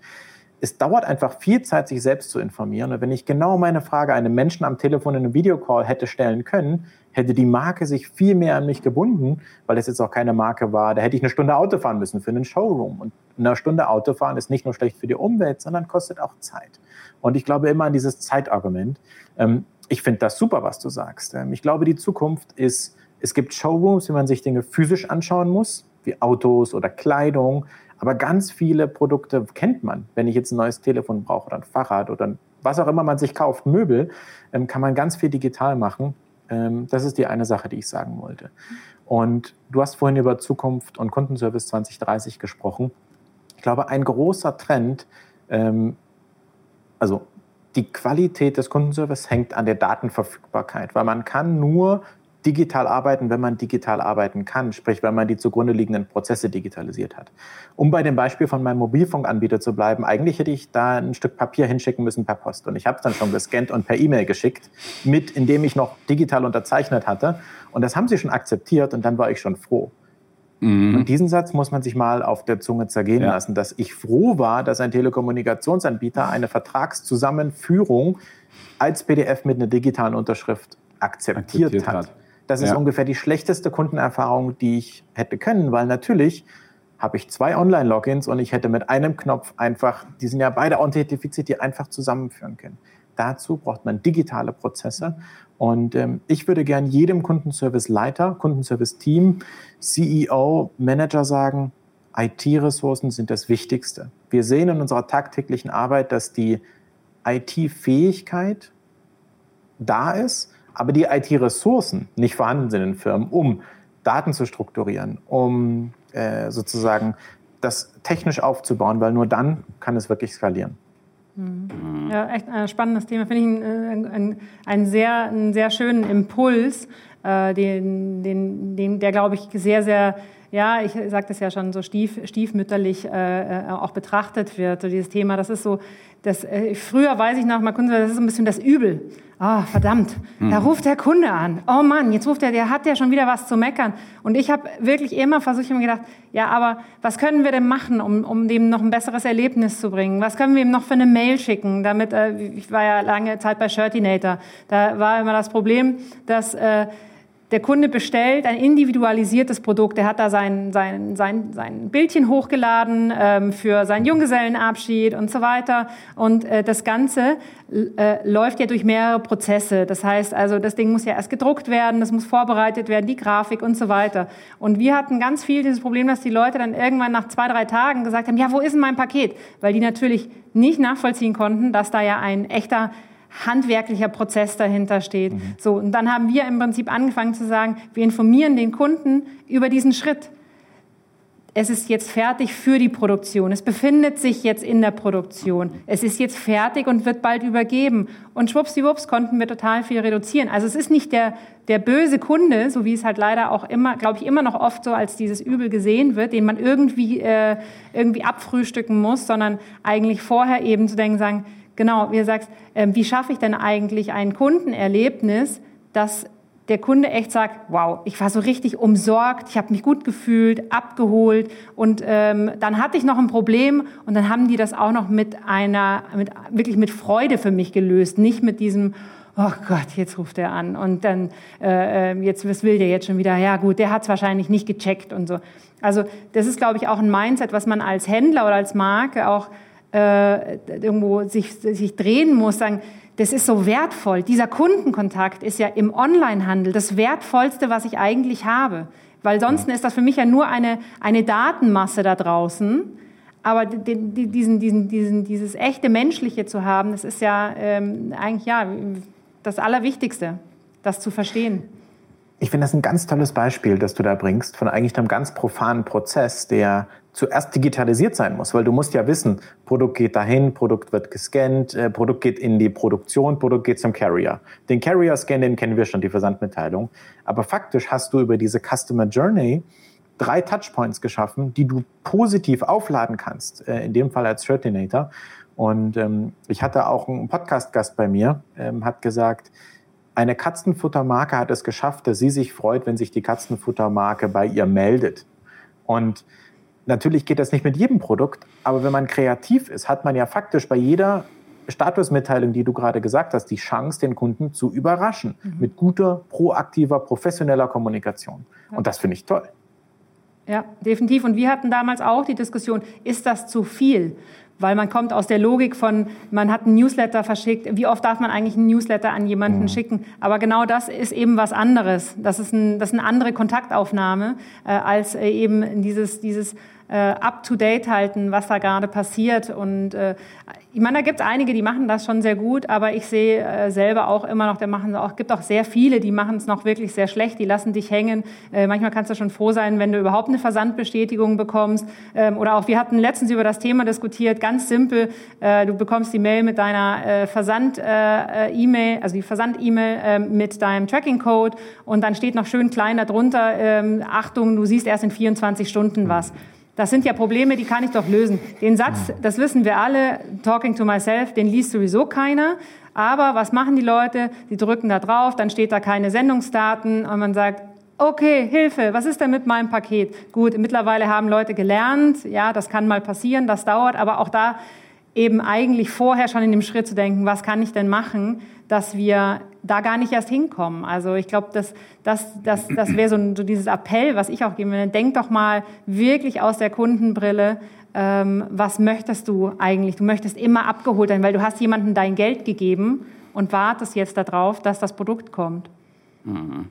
es dauert einfach viel Zeit, sich selbst zu informieren. Und wenn ich genau meine Frage einem Menschen am Telefon in einem Videocall hätte stellen können, hätte die Marke sich viel mehr an mich gebunden, weil es jetzt auch keine Marke war. Da hätte ich eine Stunde Auto fahren müssen für einen Showroom. Und eine Stunde Autofahren ist nicht nur schlecht für die Umwelt, sondern kostet auch Zeit. Und ich glaube immer an dieses Zeitargument. Ähm, ich finde das super, was du sagst. Ähm, ich glaube, die Zukunft ist, es gibt Showrooms, wie man sich Dinge physisch anschauen muss, wie Autos oder Kleidung. Aber ganz viele Produkte kennt man. Wenn ich jetzt ein neues Telefon brauche oder ein Fahrrad oder was auch immer man sich kauft, Möbel, ähm, kann man ganz viel digital machen. Ähm, das ist die eine Sache, die ich sagen wollte. Und du hast vorhin über Zukunft und Kundenservice 2030 gesprochen. Ich glaube, ein großer Trend, ähm, also die Qualität des Kundenservice hängt an der Datenverfügbarkeit, weil man kann nur digital arbeiten, wenn man digital arbeiten kann, sprich, wenn man die zugrunde liegenden Prozesse digitalisiert hat. Um bei dem Beispiel von meinem Mobilfunkanbieter zu bleiben, eigentlich hätte ich da ein Stück Papier hinschicken müssen per Post. Und ich habe es dann schon gescannt und per E-Mail geschickt, mit, indem ich noch digital unterzeichnet hatte. Und das haben sie schon akzeptiert und dann war ich schon froh. Mhm. Und diesen Satz muss man sich mal auf der Zunge zergehen ja. lassen, dass ich froh war, dass ein Telekommunikationsanbieter eine Vertragszusammenführung als PDF mit einer digitalen Unterschrift akzeptiert, akzeptiert hat. hat. Das ist ja. ungefähr die schlechteste Kundenerfahrung, die ich hätte können, weil natürlich habe ich zwei Online-Logins und ich hätte mit einem Knopf einfach, die sind ja beide authentifiziert, die einfach zusammenführen können. Dazu braucht man digitale Prozesse. Und ähm, ich würde gern jedem Kundenservice-Leiter, Kundenservice-Team, CEO, Manager sagen, IT-Ressourcen sind das Wichtigste. Wir sehen in unserer tagtäglichen Arbeit, dass die IT-Fähigkeit da ist, aber die IT-Ressourcen nicht vorhanden sind in Firmen, um Daten zu strukturieren, um äh, sozusagen das technisch aufzubauen, weil nur dann kann es wirklich skalieren. Mhm. Ja, echt ein spannendes Thema. Finde ich einen, einen, einen, sehr, einen sehr schönen Impuls, äh, den, den, den, der, glaube ich, sehr, sehr ja, ich sage das ja schon so stief, stiefmütterlich äh, äh, auch betrachtet wird, so dieses Thema. Das ist so, das, äh, früher weiß ich noch, mal Kunde, das ist so ein bisschen das Übel. Ah, oh, verdammt, mhm. da ruft der Kunde an. Oh Mann, jetzt ruft er, der hat ja schon wieder was zu meckern. Und ich habe wirklich immer versucht, ich mir gedacht, ja, aber was können wir denn machen, um, um dem noch ein besseres Erlebnis zu bringen? Was können wir ihm noch für eine Mail schicken? Damit, äh, ich war ja lange Zeit bei Shirtinator. Da war immer das Problem, dass äh, der Kunde bestellt ein individualisiertes Produkt. Er hat da sein, sein, sein, sein Bildchen hochgeladen ähm, für seinen Junggesellenabschied und so weiter. Und äh, das Ganze äh, läuft ja durch mehrere Prozesse. Das heißt also, das Ding muss ja erst gedruckt werden, das muss vorbereitet werden, die Grafik und so weiter. Und wir hatten ganz viel dieses Problem, dass die Leute dann irgendwann nach zwei, drei Tagen gesagt haben, ja, wo ist denn mein Paket? Weil die natürlich nicht nachvollziehen konnten, dass da ja ein echter handwerklicher Prozess dahinter steht. Mhm. So, und dann haben wir im Prinzip angefangen zu sagen, wir informieren den Kunden über diesen Schritt. Es ist jetzt fertig für die Produktion. Es befindet sich jetzt in der Produktion. Es ist jetzt fertig und wird bald übergeben. Und schwuppsdiwupps konnten wir total viel reduzieren. Also es ist nicht der, der böse Kunde, so wie es halt leider auch immer, glaube ich, immer noch oft so als dieses Übel gesehen wird, den man irgendwie, äh, irgendwie abfrühstücken muss, sondern eigentlich vorher eben zu denken, sagen, Genau, wie du sagst, äh, wie schaffe ich denn eigentlich ein Kundenerlebnis, dass der Kunde echt sagt, wow, ich war so richtig umsorgt, ich habe mich gut gefühlt, abgeholt und ähm, dann hatte ich noch ein Problem und dann haben die das auch noch mit einer, mit, wirklich mit Freude für mich gelöst, nicht mit diesem, oh Gott, jetzt ruft er an und dann, äh, äh jetzt, was will der jetzt schon wieder? Ja gut, der hat es wahrscheinlich nicht gecheckt und so. Also das ist, glaube ich, auch ein Mindset, was man als Händler oder als Marke auch äh, irgendwo sich, sich drehen muss, sagen, das ist so wertvoll. Dieser Kundenkontakt ist ja im Onlinehandel das Wertvollste, was ich eigentlich habe. Weil sonst ist das für mich ja nur eine, eine Datenmasse da draußen. Aber diesen, diesen, diesen, dieses echte Menschliche zu haben, das ist ja ähm, eigentlich ja, das Allerwichtigste, das zu verstehen. Ich finde das ein ganz tolles Beispiel, das du da bringst, von eigentlich einem ganz profanen Prozess, der zuerst digitalisiert sein muss, weil du musst ja wissen, Produkt geht dahin, Produkt wird gescannt, äh, Produkt geht in die Produktion, Produkt geht zum Carrier. Den Carrier-Scan, den kennen wir schon, die Versandmitteilung. Aber faktisch hast du über diese Customer Journey drei Touchpoints geschaffen, die du positiv aufladen kannst, äh, in dem Fall als Shirtinator. Und ähm, ich hatte auch einen Podcast-Gast bei mir, ähm, hat gesagt, eine Katzenfuttermarke hat es geschafft, dass sie sich freut, wenn sich die Katzenfuttermarke bei ihr meldet. Und Natürlich geht das nicht mit jedem Produkt, aber wenn man kreativ ist, hat man ja faktisch bei jeder Statusmitteilung, die du gerade gesagt hast, die Chance, den Kunden zu überraschen mhm. mit guter, proaktiver, professioneller Kommunikation. Ja. Und das finde ich toll. Ja, definitiv. Und wir hatten damals auch die Diskussion, ist das zu viel? Weil man kommt aus der Logik von, man hat einen Newsletter verschickt. Wie oft darf man eigentlich einen Newsletter an jemanden mhm. schicken? Aber genau das ist eben was anderes. Das ist, ein, das ist eine andere Kontaktaufnahme äh, als äh, eben dieses, dieses up-to-date halten, was da gerade passiert. Und äh, ich meine, da gibt es einige, die machen das schon sehr gut, aber ich sehe äh, selber auch immer noch, der machen auch, gibt auch sehr viele, die machen es noch wirklich sehr schlecht, die lassen dich hängen. Äh, manchmal kannst du schon froh sein, wenn du überhaupt eine Versandbestätigung bekommst. Ähm, oder auch, wir hatten letztens über das Thema diskutiert, ganz simpel, äh, du bekommst die Mail mit deiner äh, Versand-E-Mail, äh, also die Versand-E-Mail äh, mit deinem Tracking-Code und dann steht noch schön klein darunter, äh, Achtung, du siehst erst in 24 Stunden was. Das sind ja Probleme, die kann ich doch lösen. Den Satz, das wissen wir alle, talking to myself, den liest sowieso keiner. Aber was machen die Leute? Die drücken da drauf, dann steht da keine Sendungsdaten und man sagt, okay, Hilfe, was ist denn mit meinem Paket? Gut, mittlerweile haben Leute gelernt, ja, das kann mal passieren, das dauert, aber auch da eben eigentlich vorher schon in dem Schritt zu denken, was kann ich denn machen, dass wir da gar nicht erst hinkommen. Also ich glaube, das, das, das, das wäre so, so, dieses Appell, was ich auch geben würde. Denk doch mal wirklich aus der Kundenbrille, ähm, was möchtest du eigentlich? Du möchtest immer abgeholt sein, weil du hast jemandem dein Geld gegeben und wartest jetzt darauf, dass das Produkt kommt. Mhm.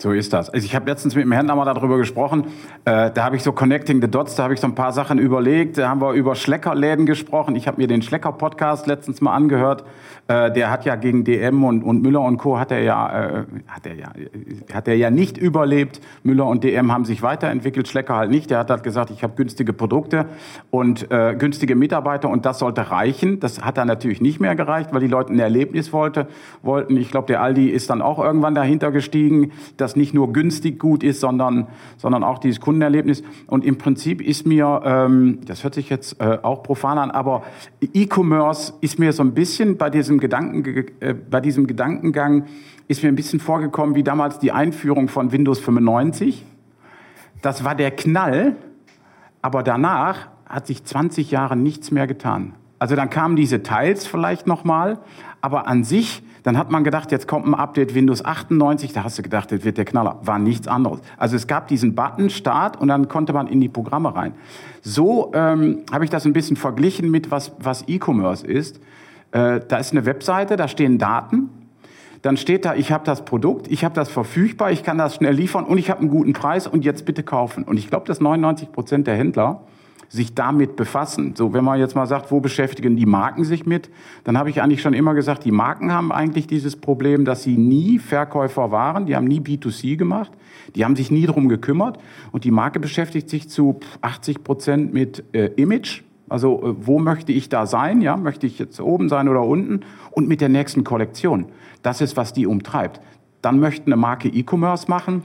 So ist das. Also ich habe letztens mit dem Händler mal darüber gesprochen. Äh, da habe ich so Connecting the Dots, da habe ich so ein paar Sachen überlegt. Da haben wir über Schleckerläden gesprochen. Ich habe mir den Schlecker-Podcast letztens mal angehört. Äh, der hat ja gegen DM und, und Müller und Co. hat er ja, äh, hat er ja, er ja nicht überlebt. Müller und DM haben sich weiterentwickelt, Schlecker halt nicht. Der hat halt gesagt, ich habe günstige Produkte und äh, günstige Mitarbeiter und das sollte reichen. Das hat dann natürlich nicht mehr gereicht, weil die Leute ein Erlebnis wollte, wollten. Ich glaube, der Aldi ist dann auch irgendwann dahinter gestiegen. Das das nicht nur günstig gut ist, sondern, sondern auch dieses Kundenerlebnis. Und im Prinzip ist mir, ähm, das hört sich jetzt äh, auch profan an, aber E-Commerce ist mir so ein bisschen bei diesem, Gedanken, äh, bei diesem Gedankengang, ist mir ein bisschen vorgekommen wie damals die Einführung von Windows 95. Das war der Knall, aber danach hat sich 20 Jahre nichts mehr getan. Also dann kamen diese Teils vielleicht nochmal, aber an sich dann hat man gedacht, jetzt kommt ein Update Windows 98, da hast du gedacht, das wird der Knaller. War nichts anderes. Also es gab diesen Button Start und dann konnte man in die Programme rein. So ähm, habe ich das ein bisschen verglichen mit was, was E-Commerce ist. Äh, da ist eine Webseite, da stehen Daten. Dann steht da, ich habe das Produkt, ich habe das verfügbar, ich kann das schnell liefern und ich habe einen guten Preis und jetzt bitte kaufen. Und ich glaube, dass 99 Prozent der Händler sich damit befassen. So, wenn man jetzt mal sagt, wo beschäftigen die Marken sich mit, dann habe ich eigentlich schon immer gesagt, die Marken haben eigentlich dieses Problem, dass sie nie Verkäufer waren, die haben nie B2C gemacht, die haben sich nie drum gekümmert und die Marke beschäftigt sich zu 80 Prozent mit äh, Image. Also äh, wo möchte ich da sein? Ja, möchte ich jetzt oben sein oder unten? Und mit der nächsten Kollektion. Das ist, was die umtreibt. Dann möchte eine Marke E-Commerce machen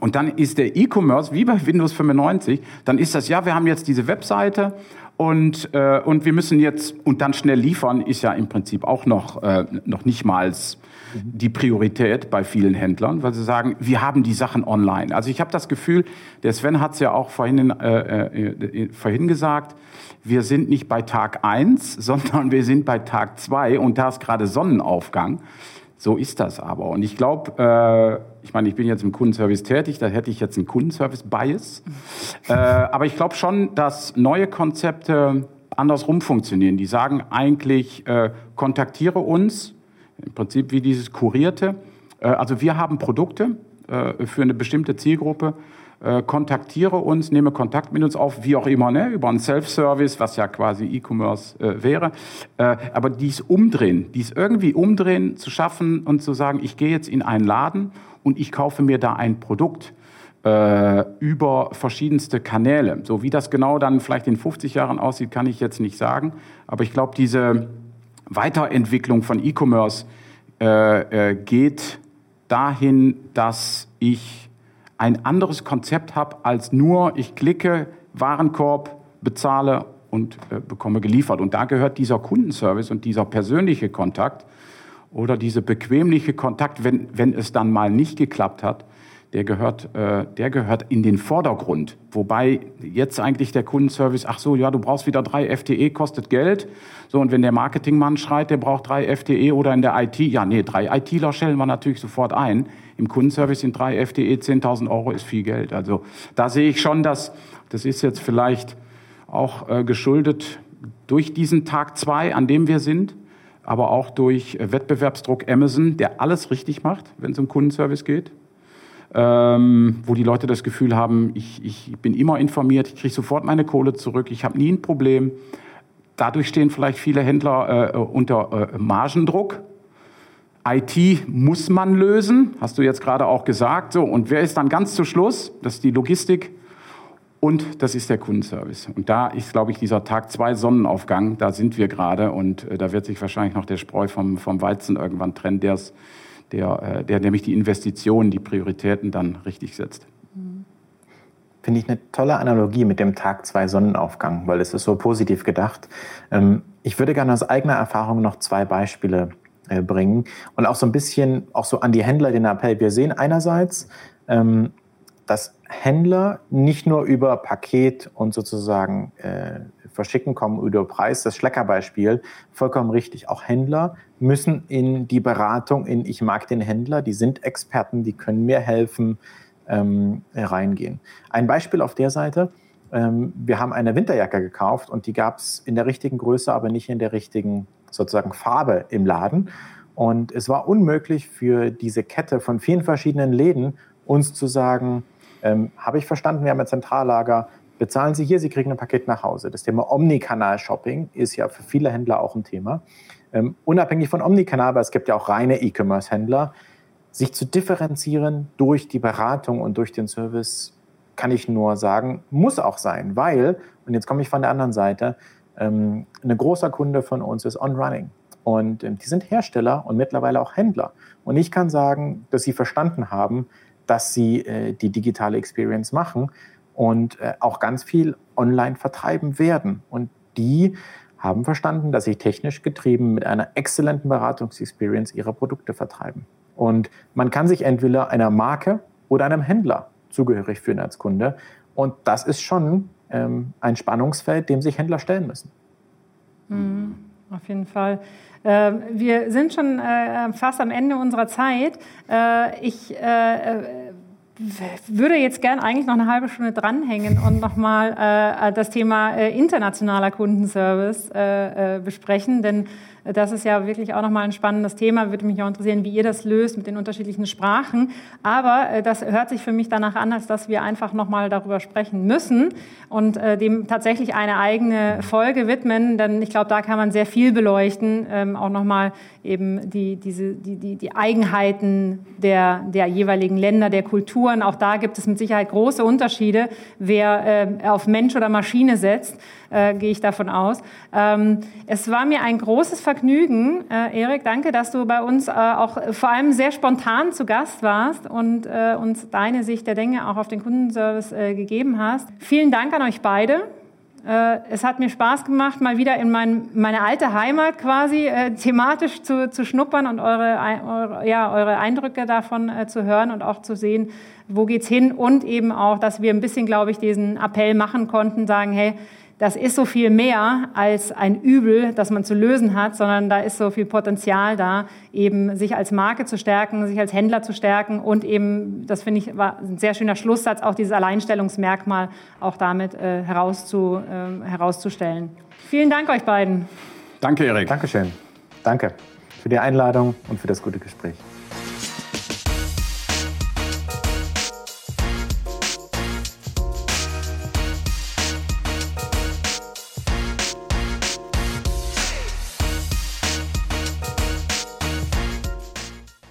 und dann ist der E-Commerce wie bei Windows 95, dann ist das, ja, wir haben jetzt diese Webseite und, äh, und wir müssen jetzt, und dann schnell liefern, ist ja im Prinzip auch noch, äh, noch nicht mal die Priorität bei vielen Händlern, weil sie sagen, wir haben die Sachen online. Also ich habe das Gefühl, der Sven hat es ja auch vorhin, äh, äh, vorhin gesagt, wir sind nicht bei Tag eins, sondern wir sind bei Tag zwei und da ist gerade Sonnenaufgang. So ist das aber. Und ich glaube, äh, ich meine, ich bin jetzt im Kundenservice tätig, da hätte ich jetzt einen Kundenservice-Bias. Äh, aber ich glaube schon, dass neue Konzepte andersrum funktionieren. Die sagen eigentlich, äh, kontaktiere uns, im Prinzip wie dieses Kurierte. Äh, also wir haben Produkte äh, für eine bestimmte Zielgruppe äh, kontaktiere uns, nehme Kontakt mit uns auf, wie auch immer, ne? über einen Self-Service, was ja quasi E-Commerce äh, wäre. Äh, aber dies umdrehen, dies irgendwie umdrehen zu schaffen und zu sagen, ich gehe jetzt in einen Laden und ich kaufe mir da ein Produkt äh, über verschiedenste Kanäle. So wie das genau dann vielleicht in 50 Jahren aussieht, kann ich jetzt nicht sagen. Aber ich glaube, diese Weiterentwicklung von E-Commerce äh, geht dahin, dass ich ein anderes Konzept habe als nur, ich klicke, Warenkorb, bezahle und äh, bekomme geliefert. Und da gehört dieser Kundenservice und dieser persönliche Kontakt oder dieser bequemliche Kontakt, wenn, wenn es dann mal nicht geklappt hat, der gehört, äh, der gehört in den Vordergrund. Wobei jetzt eigentlich der Kundenservice, ach so, ja, du brauchst wieder drei FTE, kostet Geld. So, und wenn der Marketingmann schreit, der braucht drei FTE oder in der IT, ja, nee, drei ITler stellen wir natürlich sofort ein. Im Kundenservice sind drei FTE 10.000 Euro ist viel Geld. Also da sehe ich schon, dass, das ist jetzt vielleicht auch äh, geschuldet durch diesen Tag zwei, an dem wir sind, aber auch durch äh, Wettbewerbsdruck Amazon, der alles richtig macht, wenn es um Kundenservice geht ähm, wo die Leute das Gefühl haben, ich, ich bin immer informiert, ich kriege sofort meine Kohle zurück, ich habe nie ein Problem. Dadurch stehen vielleicht viele Händler äh, unter äh, Margendruck. IT muss man lösen, hast du jetzt gerade auch gesagt. So, und wer ist dann ganz zu Schluss? Das ist die Logistik und das ist der Kundenservice. Und da ist, glaube ich, dieser Tag zwei Sonnenaufgang, da sind wir gerade und äh, da wird sich wahrscheinlich noch der Spreu vom, vom Weizen irgendwann trennen, der es der, äh, der nämlich die Investitionen, die Prioritäten dann richtig setzt. Finde ich eine tolle Analogie mit dem Tag zwei Sonnenaufgang, weil es ist so positiv gedacht. Ähm, ich würde gerne aus eigener Erfahrung noch zwei Beispiele äh, bringen und auch so ein bisschen auch so an die Händler den Appell. Wir sehen einerseits, ähm, dass Händler nicht nur über Paket und sozusagen äh, Verschicken kommen über Preis, das Schleckerbeispiel, vollkommen richtig. Auch Händler müssen in die Beratung, in ich mag den Händler, die sind Experten, die können mir helfen, ähm, reingehen. Ein Beispiel auf der Seite, ähm, wir haben eine Winterjacke gekauft und die gab es in der richtigen Größe, aber nicht in der richtigen sozusagen Farbe im Laden. Und es war unmöglich für diese Kette von vielen verschiedenen Läden uns zu sagen, ähm, habe ich verstanden, wir haben ein Zentrallager, bezahlen Sie hier, Sie kriegen ein Paket nach Hause. Das Thema Omnikanal-Shopping ist ja für viele Händler auch ein Thema. Ähm, unabhängig von Omnikanal, aber es gibt ja auch reine E-Commerce-Händler, sich zu differenzieren durch die Beratung und durch den Service, kann ich nur sagen, muss auch sein, weil, und jetzt komme ich von der anderen Seite, ähm, ein großer Kunde von uns ist OnRunning. Und ähm, die sind Hersteller und mittlerweile auch Händler. Und ich kann sagen, dass sie verstanden haben, dass sie äh, die digitale Experience machen und äh, auch ganz viel online vertreiben werden. Und die haben verstanden, dass sie technisch getrieben mit einer exzellenten Beratungsexperience ihre Produkte vertreiben. Und man kann sich entweder einer Marke oder einem Händler zugehörig fühlen als Kunde. Und das ist schon ähm, ein Spannungsfeld, dem sich Händler stellen müssen. Mhm, auf jeden Fall. Äh, wir sind schon äh, fast am Ende unserer Zeit. Äh, ich würde jetzt gern eigentlich noch eine halbe Stunde dranhängen und nochmal äh, das Thema äh, internationaler Kundenservice äh, äh, besprechen, denn das ist ja wirklich auch nochmal ein spannendes Thema. Würde mich auch interessieren, wie ihr das löst mit den unterschiedlichen Sprachen. Aber äh, das hört sich für mich danach an, als dass wir einfach nochmal darüber sprechen müssen und äh, dem tatsächlich eine eigene Folge widmen. Denn ich glaube, da kann man sehr viel beleuchten. Ähm, auch nochmal eben die, diese, die, die, die Eigenheiten der, der jeweiligen Länder, der Kulturen. Auch da gibt es mit Sicherheit große Unterschiede, wer äh, auf Mensch oder Maschine setzt gehe ich davon aus. Ähm, es war mir ein großes Vergnügen, äh, Erik, danke, dass du bei uns äh, auch vor allem sehr spontan zu Gast warst und äh, uns deine Sicht der Dinge auch auf den Kundenservice äh, gegeben hast. Vielen Dank an euch beide. Äh, es hat mir Spaß gemacht, mal wieder in mein, meine alte Heimat quasi äh, thematisch zu, zu schnuppern und eure, eure, ja, eure Eindrücke davon zu hören und auch zu sehen, wo geht's hin und eben auch, dass wir ein bisschen, glaube ich, diesen Appell machen konnten, sagen, hey, das ist so viel mehr als ein Übel, das man zu lösen hat, sondern da ist so viel Potenzial da, eben sich als Marke zu stärken, sich als Händler zu stärken und eben, das finde ich war ein sehr schöner Schlusssatz, auch dieses Alleinstellungsmerkmal auch damit äh, herauszu, äh, herauszustellen. Vielen Dank euch beiden. Danke, Erik. Dankeschön. Danke für die Einladung und für das gute Gespräch.